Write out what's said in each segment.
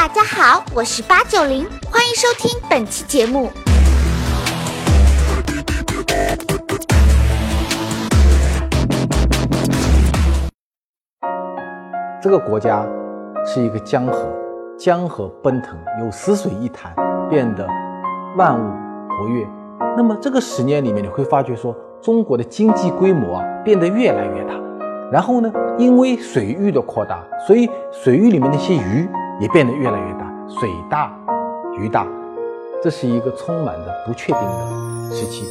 大家好，我是八九零，欢迎收听本期节目。这个国家是一个江河，江河奔腾，有死水一潭，变得万物活跃。那么这个十年里面，你会发觉说，中国的经济规模啊变得越来越大。然后呢，因为水域的扩大，所以水域里面那些鱼也变得越来越大，水大鱼大，这是一个充满着不确定的时期。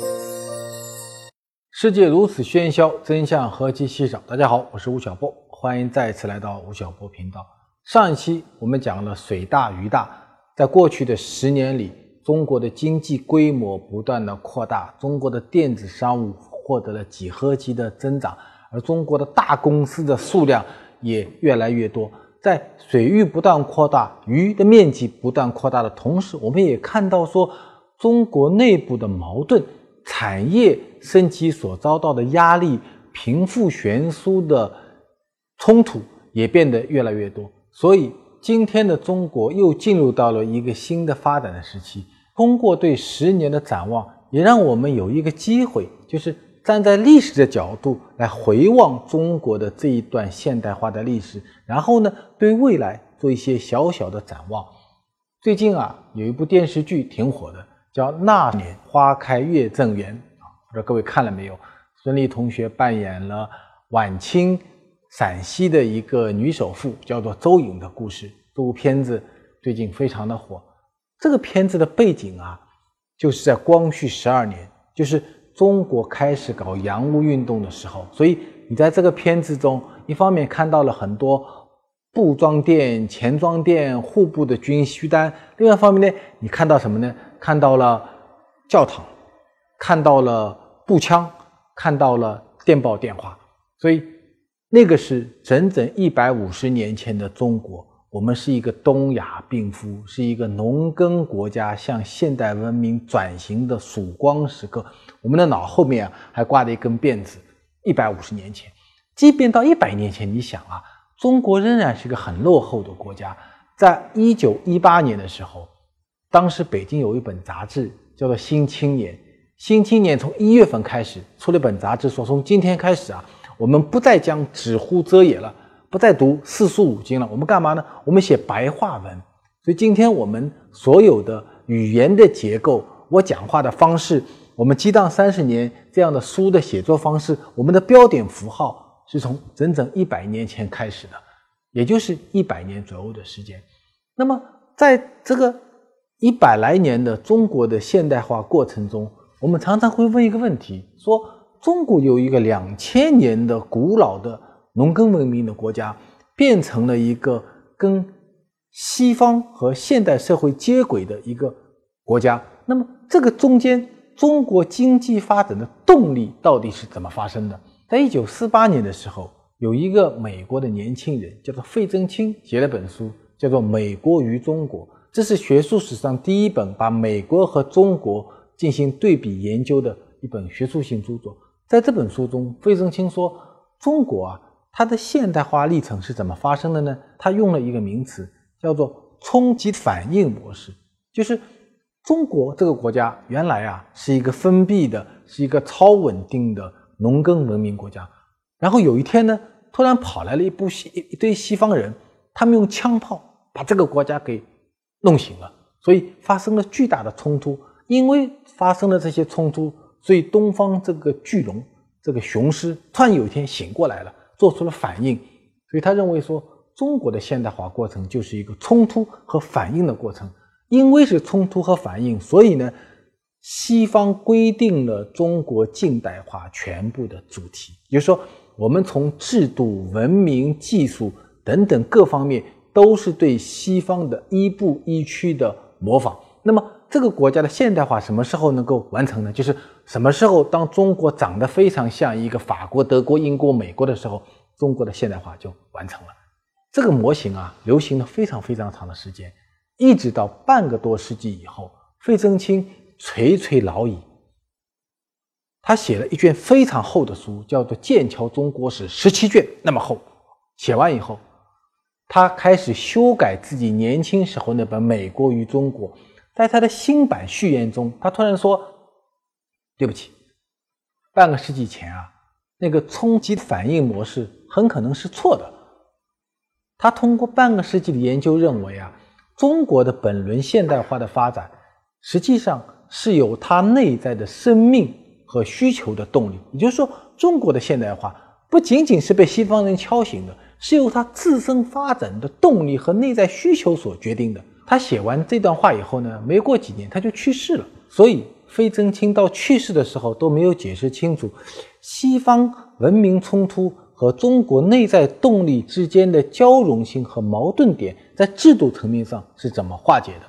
世界如此喧嚣，真相何其稀少。大家好，我是吴晓波，欢迎再次来到吴晓波频道。上一期我们讲了水大鱼大，在过去的十年里，中国的经济规模不断的扩大，中国的电子商务获得了几何级的增长。而中国的大公司的数量也越来越多，在水域不断扩大、鱼的面积不断扩大的同时，我们也看到说，中国内部的矛盾、产业升级所遭到的压力、贫富悬殊的冲突也变得越来越多。所以，今天的中国又进入到了一个新的发展的时期。通过对十年的展望，也让我们有一个机会，就是。站在历史的角度来回望中国的这一段现代化的历史，然后呢，对未来做一些小小的展望。最近啊，有一部电视剧挺火的，叫《那年花开月正圆》啊，不知道各位看了没有？孙俪同学扮演了晚清陕西的一个女首富，叫做周颖的故事。这部片子最近非常的火。这个片子的背景啊，就是在光绪十二年，就是。中国开始搞洋务运动的时候，所以你在这个片子中，一方面看到了很多布装店、钱庄店户部的军需单，另外一方面呢，你看到什么呢？看到了教堂，看到了步枪，看到了电报电话，所以那个是整整一百五十年前的中国。我们是一个东亚病夫，是一个农耕国家向现代文明转型的曙光时刻。我们的脑后面还挂着一根辫子。一百五十年前，即便到一百年前，你想啊，中国仍然是一个很落后的国家。在一九一八年的时候，当时北京有一本杂志叫做《新青年》，《新青年》从一月份开始出了一本杂志，说从今天开始啊，我们不再将纸糊遮掩了。不再读四书五经了，我们干嘛呢？我们写白话文。所以今天我们所有的语言的结构，我讲话的方式，我们激荡三十年这样的书的写作方式，我们的标点符号是从整整一百年前开始的，也就是一百年左右的时间。那么在这个一百来年的中国的现代化过程中，我们常常会问一个问题：说中国有一个两千年的古老的。农耕文明的国家变成了一个跟西方和现代社会接轨的一个国家。那么，这个中间中国经济发展的动力到底是怎么发生的？在一九四八年的时候，有一个美国的年轻人叫做费正清，写了本书，叫做《美国与中国》，这是学术史上第一本把美国和中国进行对比研究的一本学术性著作。在这本书中，费正清说，中国啊。它的现代化历程是怎么发生的呢？他用了一个名词，叫做冲击反应模式。就是中国这个国家原来啊是一个封闭的，是一个超稳定的农耕文明国家。然后有一天呢，突然跑来了一部西一堆西方人，他们用枪炮把这个国家给弄醒了，所以发生了巨大的冲突。因为发生了这些冲突，所以东方这个巨龙，这个雄狮突然有一天醒过来了。做出了反应，所以他认为说，中国的现代化过程就是一个冲突和反应的过程。因为是冲突和反应，所以呢，西方规定了中国近代化全部的主题，也就是说，我们从制度、文明、技术等等各方面都是对西方的一步一趋的模仿。那么，这个国家的现代化什么时候能够完成呢？就是什么时候，当中国长得非常像一个法国、德国、英国、美国的时候，中国的现代化就完成了。这个模型啊，流行了非常非常长的时间，一直到半个多世纪以后，费正清垂垂老矣。他写了一卷非常厚的书，叫做《剑桥中国史》，十七卷那么厚。写完以后，他开始修改自己年轻时候那本《美国与中国》。在他的新版序言中，他突然说：“对不起，半个世纪前啊，那个冲击反应模式很可能是错的。”他通过半个世纪的研究认为啊，中国的本轮现代化的发展实际上是有它内在的生命和需求的动力。也就是说，中国的现代化不仅仅是被西方人敲醒的。是由他自身发展的动力和内在需求所决定的。他写完这段话以后呢，没过几年他就去世了。所以费正清到去世的时候都没有解释清楚，西方文明冲突和中国内在动力之间的交融性和矛盾点在制度层面上是怎么化解的。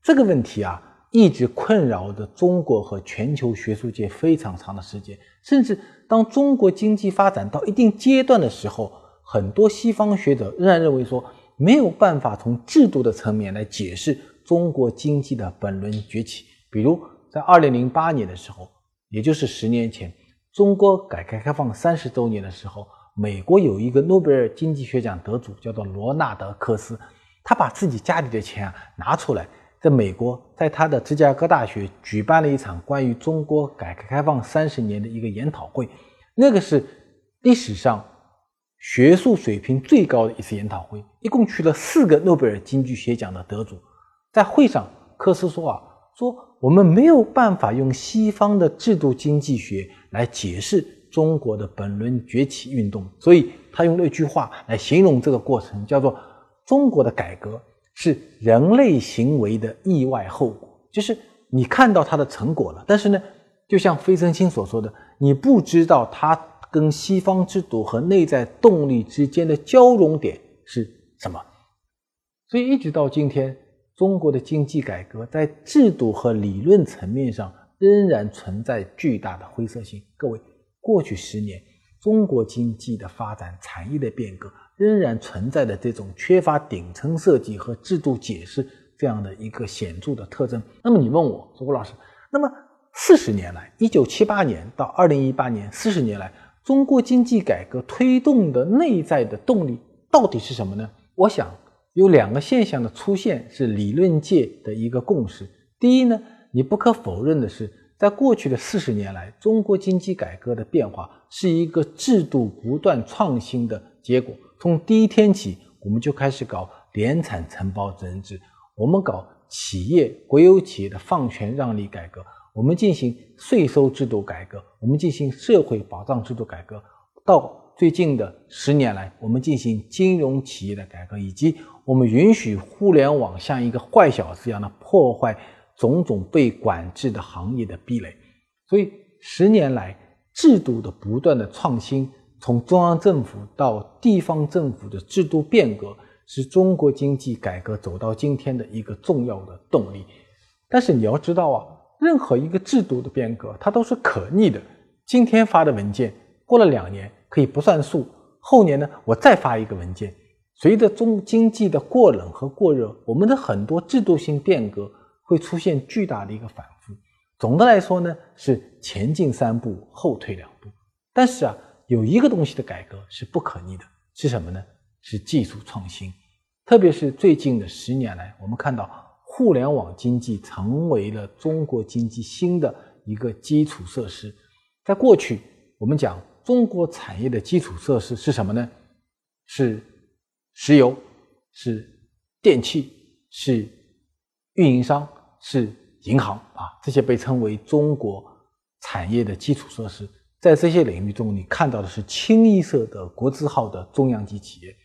这个问题啊，一直困扰着中国和全球学术界非常长的时间。甚至当中国经济发展到一定阶段的时候，很多西方学者仍然认为说没有办法从制度的层面来解释中国经济的本轮崛起。比如在二零零八年的时候，也就是十年前，中国改革开放三十周年的时候，美国有一个诺贝尔经济学奖得主叫做罗纳德·科斯，他把自己家里的钱啊拿出来，在美国在他的芝加哥大学举办了一场关于中国改革开放三十年的一个研讨会，那个是历史上。学术水平最高的一次研讨会，一共去了四个诺贝尔经济学奖的得主。在会上，科斯说：“啊，说我们没有办法用西方的制度经济学来解释中国的本轮崛起运动。”所以他用了一句话来形容这个过程，叫做“中国的改革是人类行为的意外后果”。就是你看到它的成果了，但是呢，就像费正清所说的，你不知道它。跟西方制度和内在动力之间的交融点是什么？所以一直到今天，中国的经济改革在制度和理论层面上仍然存在巨大的灰色性。各位，过去十年中国经济的发展、产业的变革，仍然存在的这种缺乏顶层设计和制度解释这样的一个显著的特征。那么你问我说，郭老师，那么四十年来，一九七八年到二零一八年，四十年来。中国经济改革推动的内在的动力到底是什么呢？我想有两个现象的出现是理论界的一个共识。第一呢，你不可否认的是，在过去的四十年来，中国经济改革的变化是一个制度不断创新的结果。从第一天起，我们就开始搞联产承包责任制，我们搞企业国有企业的放权让利改革。我们进行税收制度改革，我们进行社会保障制度改革，到最近的十年来，我们进行金融企业的改革，以及我们允许互联网像一个坏小子一样的破坏种种被管制的行业的壁垒。所以，十年来制度的不断的创新，从中央政府到地方政府的制度变革，是中国经济改革走到今天的一个重要的动力。但是你要知道啊。任何一个制度的变革，它都是可逆的。今天发的文件，过了两年可以不算数，后年呢，我再发一个文件。随着中经济的过冷和过热，我们的很多制度性变革会出现巨大的一个反复。总的来说呢，是前进三步，后退两步。但是啊，有一个东西的改革是不可逆的，是什么呢？是技术创新。特别是最近的十年来，我们看到。互联网经济成为了中国经济新的一个基础设施。在过去，我们讲中国产业的基础设施是什么呢？是石油，是电器，是运营商，是银行啊，这些被称为中国产业的基础设施。在这些领域中，你看到的是清一色的国字号的中央级企业。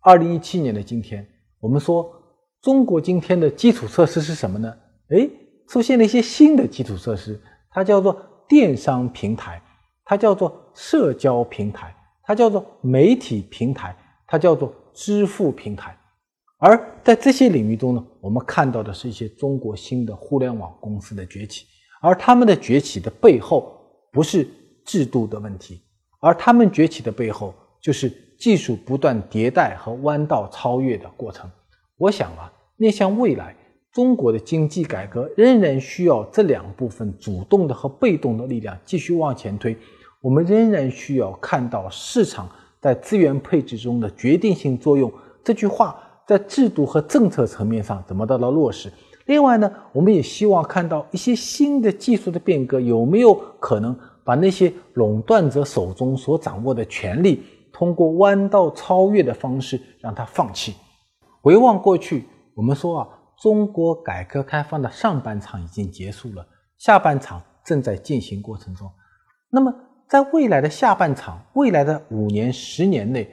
二零一七年的今天，我们说。中国今天的基础设施是什么呢？哎，出现了一些新的基础设施，它叫做电商平台，它叫做社交平台，它叫做媒体平台，它叫做支付平台。而在这些领域中呢，我们看到的是一些中国新的互联网公司的崛起，而他们的崛起的背后不是制度的问题，而他们崛起的背后就是技术不断迭代和弯道超越的过程。我想啊，面向未来，中国的经济改革仍然需要这两部分主动的和被动的力量继续往前推。我们仍然需要看到市场在资源配置中的决定性作用这句话在制度和政策层面上怎么得到落实？另外呢，我们也希望看到一些新的技术的变革有没有可能把那些垄断者手中所掌握的权利，通过弯道超越的方式让它放弃。回望过去，我们说啊，中国改革开放的上半场已经结束了，下半场正在进行过程中。那么，在未来的下半场，未来的五年、十年内，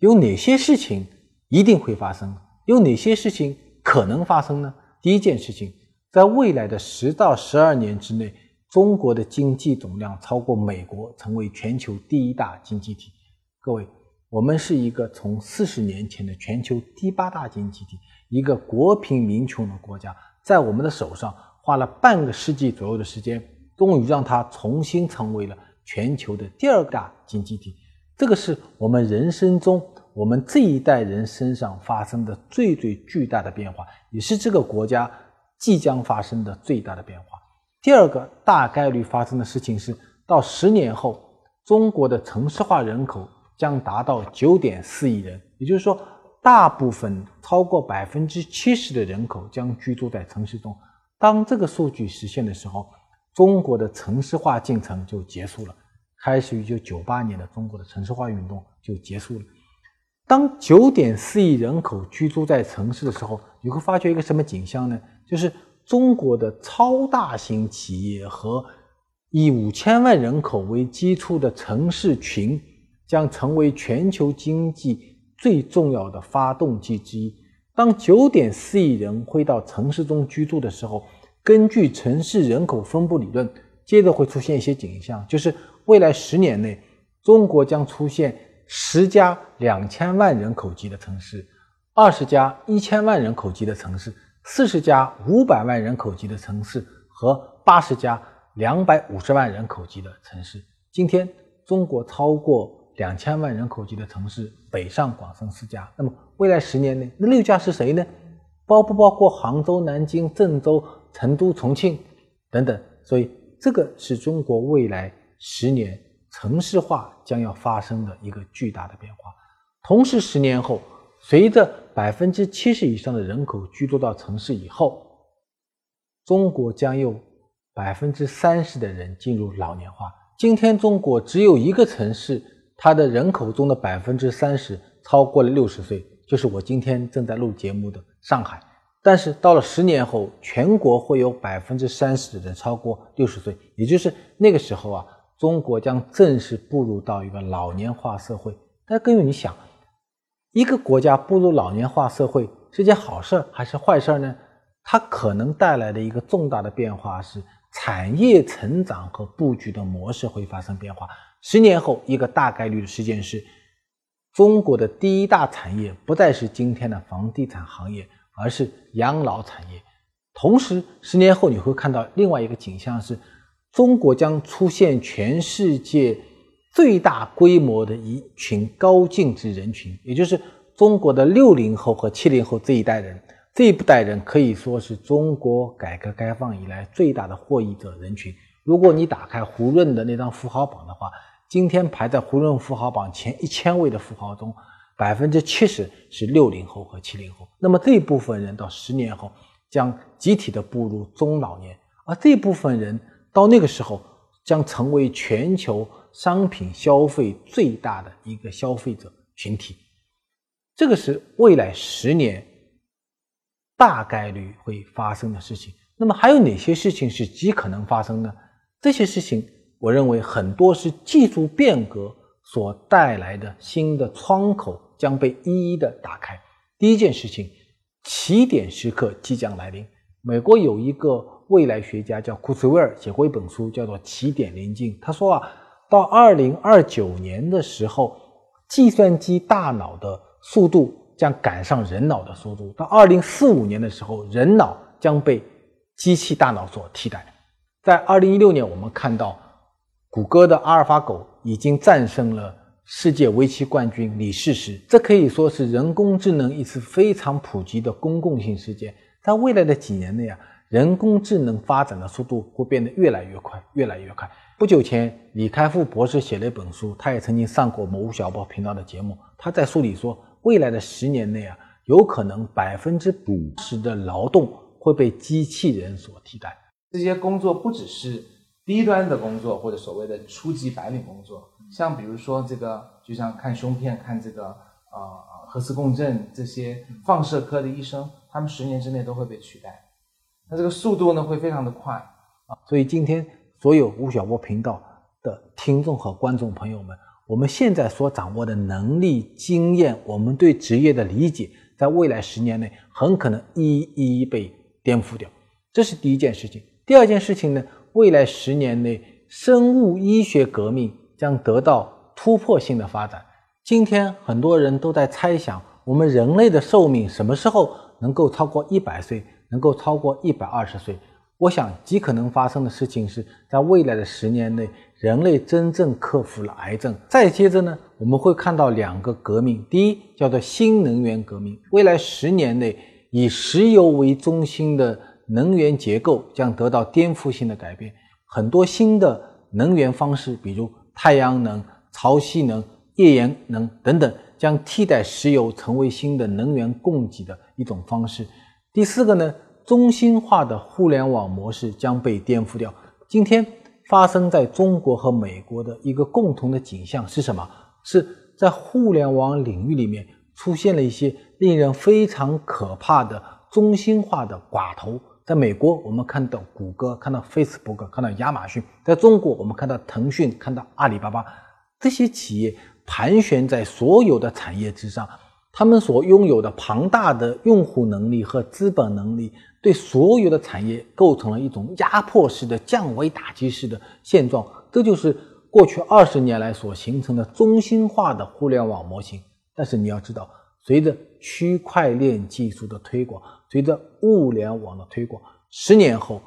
有哪些事情一定会发生？有哪些事情可能发生呢？第一件事情，在未来的十到十二年之内，中国的经济总量超过美国，成为全球第一大经济体。各位，我们是一个从四十年前的全球第八大经济体，一个国贫民穷的国家，在我们的手上花了半个世纪左右的时间，终于让它重新成为了全球的第二大经济体。这个是我们人生中。我们这一代人身上发生的最最巨大的变化，也是这个国家即将发生的最大的变化。第二个大概率发生的事情是，到十年后，中国的城市化人口将达到九点四亿人，也就是说，大部分超过百分之七十的人口将居住在城市中。当这个数据实现的时候，中国的城市化进程就结束了，开始于一九九八年的中国的城市化运动就结束了。当九点四亿人口居住在城市的时候，你会发觉一个什么景象呢？就是中国的超大型企业和以五千万人口为基础的城市群，将成为全球经济最重要的发动机之一。当九点四亿人会到城市中居住的时候，根据城市人口分布理论，接着会出现一些景象，就是未来十年内，中国将出现。十家两千万人口级的城市，二十家一千万人口级的城市，四十家五百万人口级的城市和八十家两百五十万人口级的城市。今天，中国超过两千万人口级的城市北上广深四家。那么，未来十年内，那六家是谁呢？包不包括杭州、南京、郑州、成都、重庆等等？所以，这个是中国未来十年。城市化将要发生的一个巨大的变化，同时十年后，随着百分之七十以上的人口居住到城市以后，中国将有百分之三十的人进入老年化。今天中国只有一个城市，它的人口中的百分之三十超过了六十岁，就是我今天正在录节目的上海。但是到了十年后，全国会有百分之三十的人超过六十岁，也就是那个时候啊。中国将正式步入到一个老年化社会。但各位，你想，一个国家步入老年化社会是件好事还是坏事呢？它可能带来的一个重大的变化是，产业成长和布局的模式会发生变化。十年后，一个大概率的事件是，中国的第一大产业不再是今天的房地产行业，而是养老产业。同时，十年后你会看到另外一个景象是。中国将出现全世界最大规模的一群高净值人群，也就是中国的六零后和七零后这一代人。这一代人可以说是中国改革开放以来最大的获益者人群。如果你打开胡润的那张富豪榜的话，今天排在胡润富豪榜前一千位的富豪中，百分之七十是六零后和七零后。那么这部分人到十年后将集体的步入中老年，而这部分人。到那个时候，将成为全球商品消费最大的一个消费者群体，这个是未来十年大概率会发生的事情。那么还有哪些事情是极可能发生呢？这些事情，我认为很多是技术变革所带来的新的窗口将被一一的打开。第一件事情，起点时刻即将来临。美国有一个。未来学家叫库茨韦尔写过一本书，叫做《起点临近》。他说啊，到二零二九年的时候，计算机大脑的速度将赶上人脑的速度；到二零四五年的时候，人脑将被机器大脑所替代。在二零一六年，我们看到谷歌的阿尔法狗已经战胜了世界围棋冠军李世石，这可以说是人工智能一次非常普及的公共性事件。在未来的几年内啊。人工智能发展的速度会变得越来越快，越来越快。不久前，李开复博士写了一本书，他也曾经上过某小报频道的节目。他在书里说，未来的十年内啊，有可能百分之五十的劳动会被机器人所替代。这些工作不只是低端的工作或者所谓的初级白领工作，像比如说这个，就像看胸片、看这个呃核磁共振这些放射科的医生，他们十年之内都会被取代。那这个速度呢会非常的快啊，所以今天所有吴晓波频道的听众和观众朋友们。我们现在所掌握的能力、经验，我们对职业的理解，在未来十年内很可能一一被颠覆掉。这是第一件事情。第二件事情呢，未来十年内，生物医学革命将得到突破性的发展。今天很多人都在猜想，我们人类的寿命什么时候能够超过一百岁，能够超过一百二十岁？我想，极可能发生的事情是在未来的十年内。人类真正克服了癌症，再接着呢，我们会看到两个革命。第一叫做新能源革命，未来十年内以石油为中心的能源结构将得到颠覆性的改变，很多新的能源方式，比如太阳能、潮汐能、页岩能等等，将替代石油成为新的能源供给的一种方式。第四个呢，中心化的互联网模式将被颠覆掉。今天。发生在中国和美国的一个共同的景象是什么？是在互联网领域里面出现了一些令人非常可怕的中心化的寡头。在美国，我们看到谷歌，看到 Facebook，看到亚马逊；在中国，我们看到腾讯，看到阿里巴巴，这些企业盘旋在所有的产业之上。他们所拥有的庞大的用户能力和资本能力，对所有的产业构成了一种压迫式的、降维打击式的现状。这就是过去二十年来所形成的中心化的互联网模型。但是你要知道，随着区块链技术的推广，随着物联网的推广，十年后，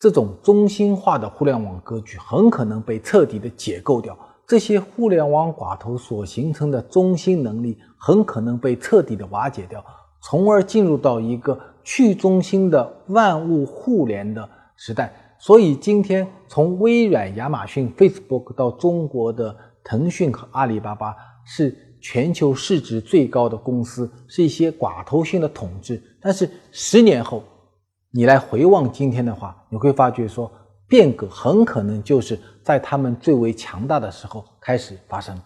这种中心化的互联网格局很可能被彻底的解构掉。这些互联网寡头所形成的中心能力很可能被彻底的瓦解掉，从而进入到一个去中心的万物互联的时代。所以，今天从微软、亚马逊、Facebook 到中国的腾讯和阿里巴巴，是全球市值最高的公司，是一些寡头性的统治。但是，十年后，你来回望今天的话，你会发觉说。变革很可能就是在他们最为强大的时候开始发生。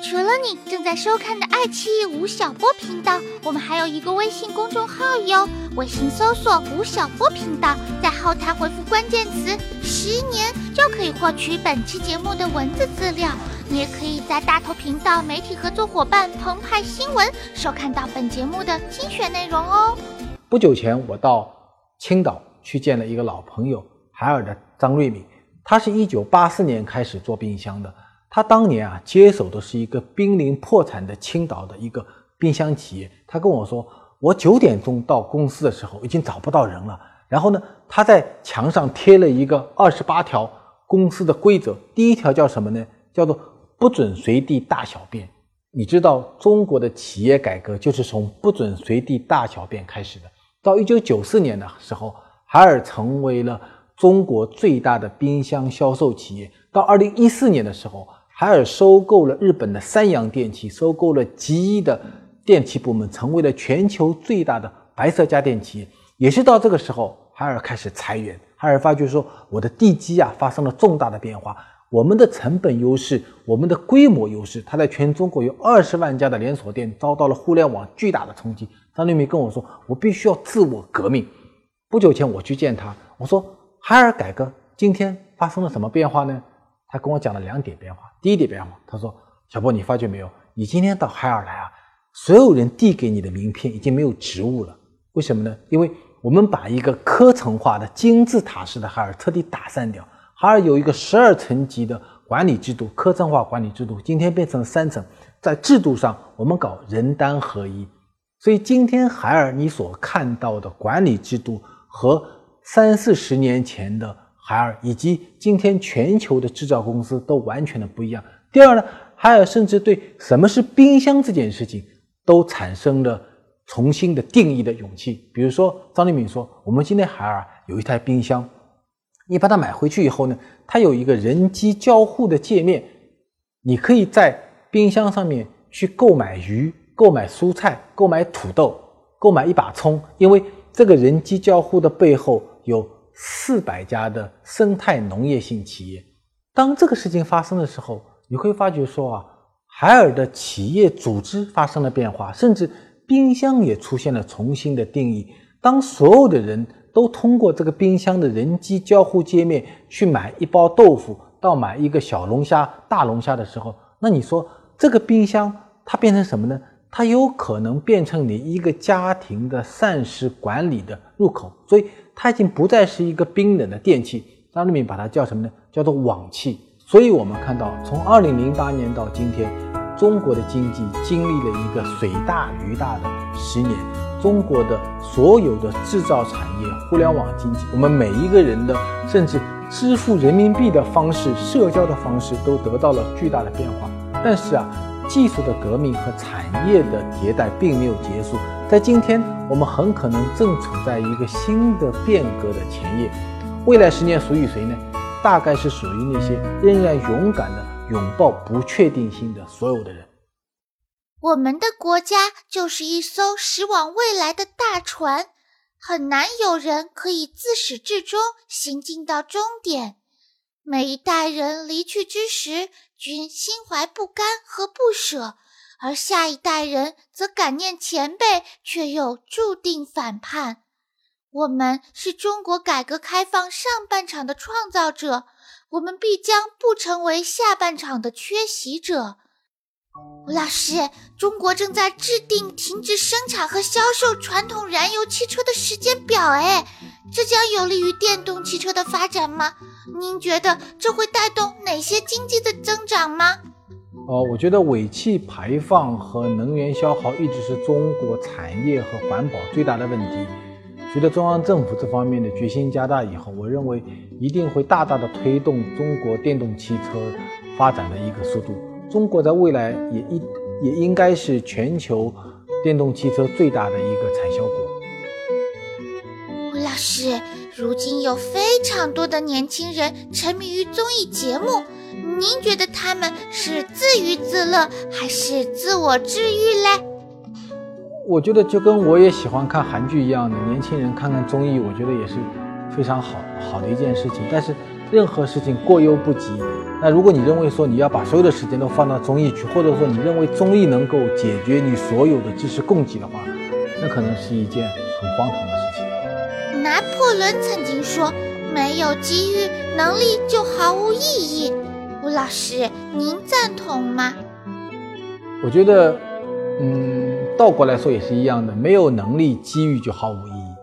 除了你正在收看的爱奇艺吴晓波频道，我们还有一个微信公众号哟。微信搜索吴晓波频道，在后台回复关键词“十年”，就可以获取本期节目的文字资料。你也可以在大头频道媒体合作伙伴澎湃新闻收看到本节目的精选内容哦。不久前，我到青岛去见了一个老朋友。海尔的张瑞敏，他是一九八四年开始做冰箱的。他当年啊，接手的是一个濒临破产的青岛的一个冰箱企业。他跟我说，我九点钟到公司的时候，已经找不到人了。然后呢，他在墙上贴了一个二十八条公司的规则。第一条叫什么呢？叫做不准随地大小便。你知道，中国的企业改革就是从不准随地大小便开始的。到一九九四年的时候，海尔成为了。中国最大的冰箱销售企业，到二零一四年的时候，海尔收购了日本的三洋电器，收购了吉一的电器部门，成为了全球最大的白色家电企业。也是到这个时候，海尔开始裁员。海尔发觉说，我的地基啊发生了重大的变化，我们的成本优势，我们的规模优势，它在全中国有二十万家的连锁店，遭到了互联网巨大的冲击。张立明跟我说，我必须要自我革命。不久前我去见他，我说。海尔改革今天发生了什么变化呢？他跟我讲了两点变化。第一点变化，他说：“小波，你发觉没有？你今天到海尔来啊，所有人递给你的名片已经没有职务了。为什么呢？因为我们把一个科层化的金字塔式的海尔彻底打散掉。海尔有一个十二层级的管理制度，科层化管理制度，今天变成了三层。在制度上，我们搞人单合一。所以今天海尔你所看到的管理制度和。三四十年前的海尔，以及今天全球的制造公司都完全的不一样。第二呢，海尔甚至对什么是冰箱这件事情都产生了重新的定义的勇气。比如说，张立敏说：“我们今天海尔有一台冰箱，你把它买回去以后呢，它有一个人机交互的界面，你可以在冰箱上面去购买鱼、购买蔬菜、购买土豆、购买一把葱，因为这个人机交互的背后有四百家的生态农业性企业。当这个事情发生的时候，你会发觉说啊，海尔的企业组织发生了变化，甚至冰箱也出现了重新的定义。当所有的人都通过这个冰箱的人机交互界面去买一包豆腐，到买一个小龙虾、大龙虾的时候，那你说这个冰箱它变成什么呢？它有可能变成你一个家庭的膳食管理的入口，所以它已经不再是一个冰冷的电器。张瑞敏把它叫什么呢？叫做网器。所以我们看到，从二零零八年到今天，中国的经济经历了一个水大鱼大的十年。中国的所有的制造产业、互联网经济，我们每一个人的甚至支付人民币的方式、社交的方式都得到了巨大的变化。但是啊，技术的革命和产业的迭代并没有结束，在今天，我们很可能正处在一个新的变革的前夜。未来十年属于谁呢？大概是属于那些仍然勇敢的拥抱不确定性的所有的人。我们的国家就是一艘驶往未来的大船，很难有人可以自始至终行进到终点。每一代人离去之时，均心怀不甘和不舍；而下一代人则感念前辈，却又注定反叛。我们是中国改革开放上半场的创造者，我们必将不成为下半场的缺席者。吴老师，中国正在制定停止生产和销售传统燃油汽车的时间表，哎，这将有利于电动汽车的发展吗？您觉得这会带动哪些经济的增长吗？哦，我觉得尾气排放和能源消耗一直是中国产业和环保最大的问题。随着中央政府这方面的决心加大以后，我认为一定会大大的推动中国电动汽车发展的一个速度。中国在未来也一也应该是全球电动汽车最大的一个产销国。吴老师，如今有非常多的年轻人沉迷于综艺节目，您觉得他们是自娱自乐还是自我治愈嘞？我觉得就跟我也喜欢看韩剧一样的，年轻人看看综艺，我觉得也是非常好好的一件事情。但是任何事情过犹不及。那如果你认为说你要把所有的时间都放到综艺去，或者说你认为综艺能够解决你所有的知识供给的话，那可能是一件很荒唐的事情。拿破仑曾经说：“没有机遇，能力就毫无意义。”吴老师，您赞同吗？我觉得，嗯，倒过来说也是一样的，没有能力，机遇就毫无意义。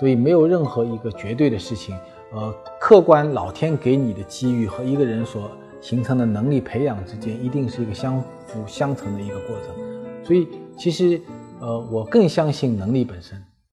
所以没有任何一个绝对的事情。呃，客观老天给你的机遇和一个人所形成的能力培养之间，一定是一个相辅相成的一个过程。所以，其实，呃，我更相信能力本身。